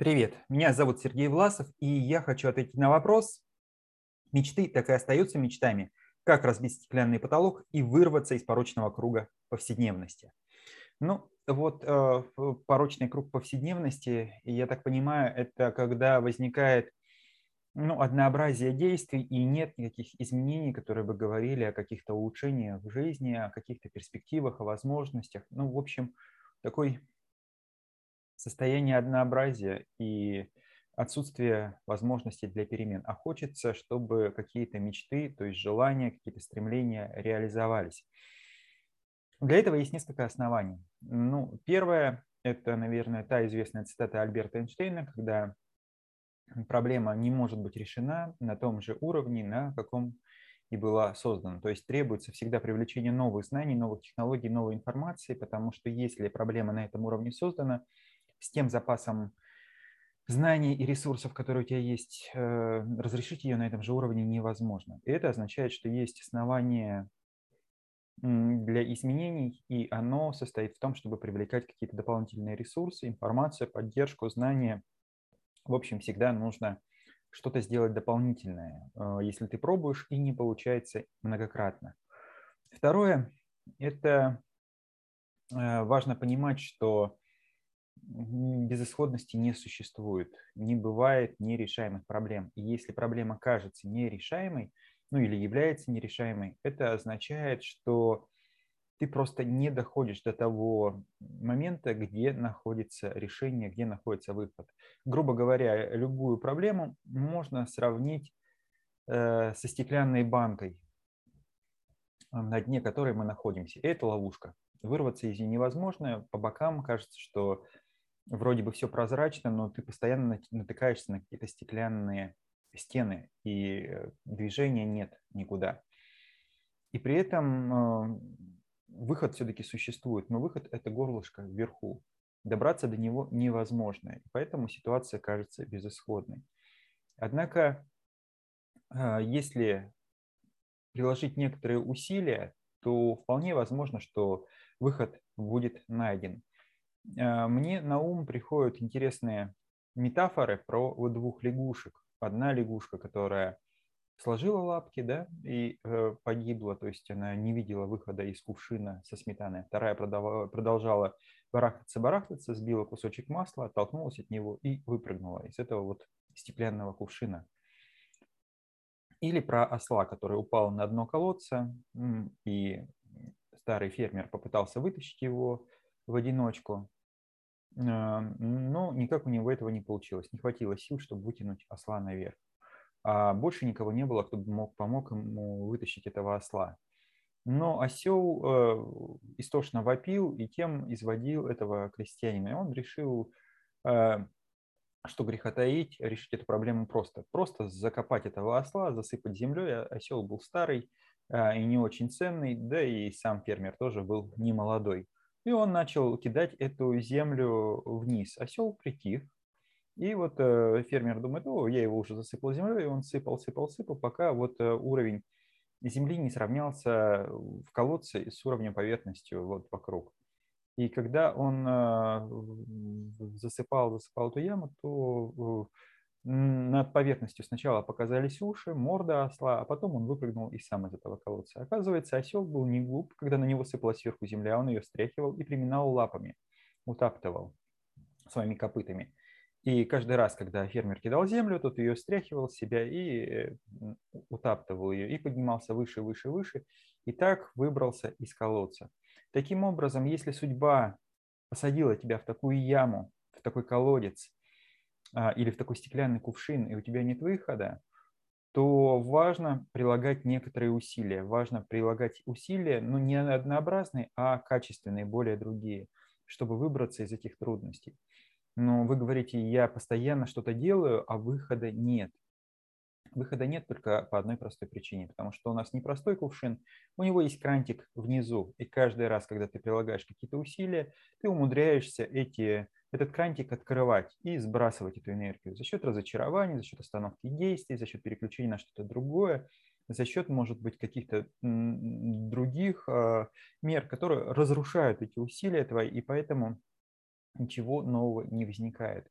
Привет, меня зовут Сергей Власов, и я хочу ответить на вопрос. Мечты так и остаются мечтами. Как разбить стеклянный потолок и вырваться из порочного круга повседневности? Ну, вот э, порочный круг повседневности, я так понимаю, это когда возникает ну, однообразие действий и нет никаких изменений, которые бы говорили о каких-то улучшениях в жизни, о каких-то перспективах, о возможностях. Ну, в общем, такой состояние однообразия и отсутствие возможностей для перемен, а хочется, чтобы какие-то мечты, то есть желания, какие-то стремления реализовались. Для этого есть несколько оснований. Ну, первое – это, наверное, та известная цитата Альберта Эйнштейна, когда проблема не может быть решена на том же уровне, на каком и была создана. То есть требуется всегда привлечение новых знаний, новых технологий, новой информации, потому что если проблема на этом уровне создана, с тем запасом знаний и ресурсов, которые у тебя есть, э, разрешить ее на этом же уровне невозможно. И это означает, что есть основания для изменений, и оно состоит в том, чтобы привлекать какие-то дополнительные ресурсы, информацию, поддержку, знания. В общем, всегда нужно что-то сделать дополнительное, э, если ты пробуешь и не получается многократно. Второе – это э, важно понимать, что безысходности не существует, не бывает нерешаемых проблем. И если проблема кажется нерешаемой, ну или является нерешаемой, это означает, что ты просто не доходишь до того момента, где находится решение, где находится выход. Грубо говоря, любую проблему можно сравнить э, со стеклянной банкой, на дне которой мы находимся. это ловушка. Вырваться из нее невозможно. По бокам кажется, что вроде бы все прозрачно, но ты постоянно натыкаешься на какие-то стеклянные стены, и э, движения нет никуда. И при этом э, выход все-таки существует, но выход – это горлышко вверху. Добраться до него невозможно, и поэтому ситуация кажется безысходной. Однако, э, если приложить некоторые усилия, то вполне возможно, что выход будет найден. А, мне на ум приходят интересные метафоры про вот двух лягушек. Одна лягушка, которая сложила лапки, да, и э, погибла, то есть она не видела выхода из кувшина со сметаной. Вторая продолжала барахтаться-барахтаться, сбила кусочек масла, оттолкнулась от него и выпрыгнула из этого вот стеклянного кувшина. Или про осла, который упал на дно колодца, и старый фермер попытался вытащить его, в одиночку. А, но никак у него этого не получилось. Не хватило сил, чтобы вытянуть осла наверх. А больше никого не было, кто бы мог, помог ему вытащить этого осла. Но осел э, истошно вопил и тем изводил этого крестьянина. И он решил, э, что греха таить, решить эту проблему просто. Просто закопать этого осла, засыпать землей. А осел был старый э, и не очень ценный, да и сам фермер тоже был не молодой. И он начал кидать эту землю вниз. Осел притих. И вот э, фермер думает, о, я его уже засыпал землей, и он сыпал, сыпал, сыпал, пока вот э, уровень земли не сравнялся в колодце с уровнем поверхности вот вокруг. И когда он э, засыпал, засыпал эту яму, то над поверхностью сначала показались уши, морда осла, а потом он выпрыгнул и сам из этого колодца. Оказывается, осел был не глуп, когда на него сыпалась сверху земля, он ее стряхивал и приминал лапами, утаптывал своими копытами. И каждый раз, когда фермер кидал землю, тот ее стряхивал с себя и э, утаптывал ее, и поднимался выше, выше, выше, и так выбрался из колодца. Таким образом, если судьба посадила тебя в такую яму, в такой колодец, или в такой стеклянный кувшин, и у тебя нет выхода, то важно прилагать некоторые усилия. Важно прилагать усилия, но не однообразные, а качественные, более другие, чтобы выбраться из этих трудностей. Но вы говорите, я постоянно что-то делаю, а выхода нет. Выхода нет только по одной простой причине, потому что у нас непростой кувшин, у него есть крантик внизу, и каждый раз, когда ты прилагаешь какие-то усилия, ты умудряешься эти этот крантик открывать и сбрасывать эту энергию за счет разочарования, за счет остановки действий, за счет переключения на что-то другое, за счет, может быть, каких-то других а, мер, которые разрушают эти усилия твои, и поэтому ничего нового не возникает.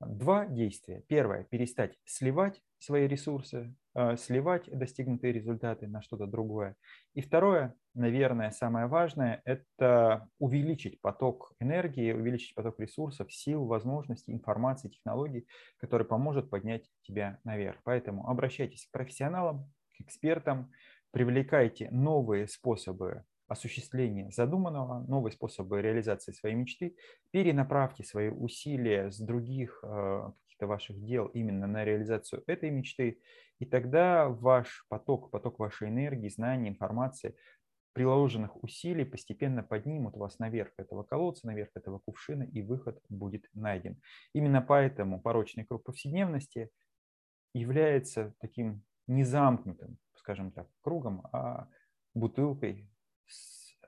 Два действия. Первое – перестать сливать свои ресурсы, э, сливать достигнутые результаты на что-то другое. И второе, наверное, самое важное – это увеличить поток энергии, увеличить поток ресурсов, сил, возможностей, информации, технологий, который поможет поднять тебя наверх. Поэтому обращайтесь к профессионалам, к экспертам, привлекайте новые способы осуществления задуманного, новые способы реализации своей мечты, перенаправьте свои усилия с других э, каких-то ваших дел именно на реализацию этой мечты, и тогда ваш поток, поток вашей энергии, знаний, информации, приложенных усилий постепенно поднимут вас наверх этого колодца, наверх этого кувшина, и выход будет найден. Именно поэтому порочный круг повседневности является таким незамкнутым, скажем так, кругом, а бутылкой,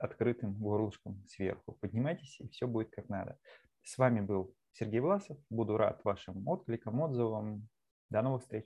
открытым горлышком сверху. Поднимайтесь, и все будет как надо. С вами был Сергей Власов. Буду рад вашим откликам, отзывам. До новых встреч.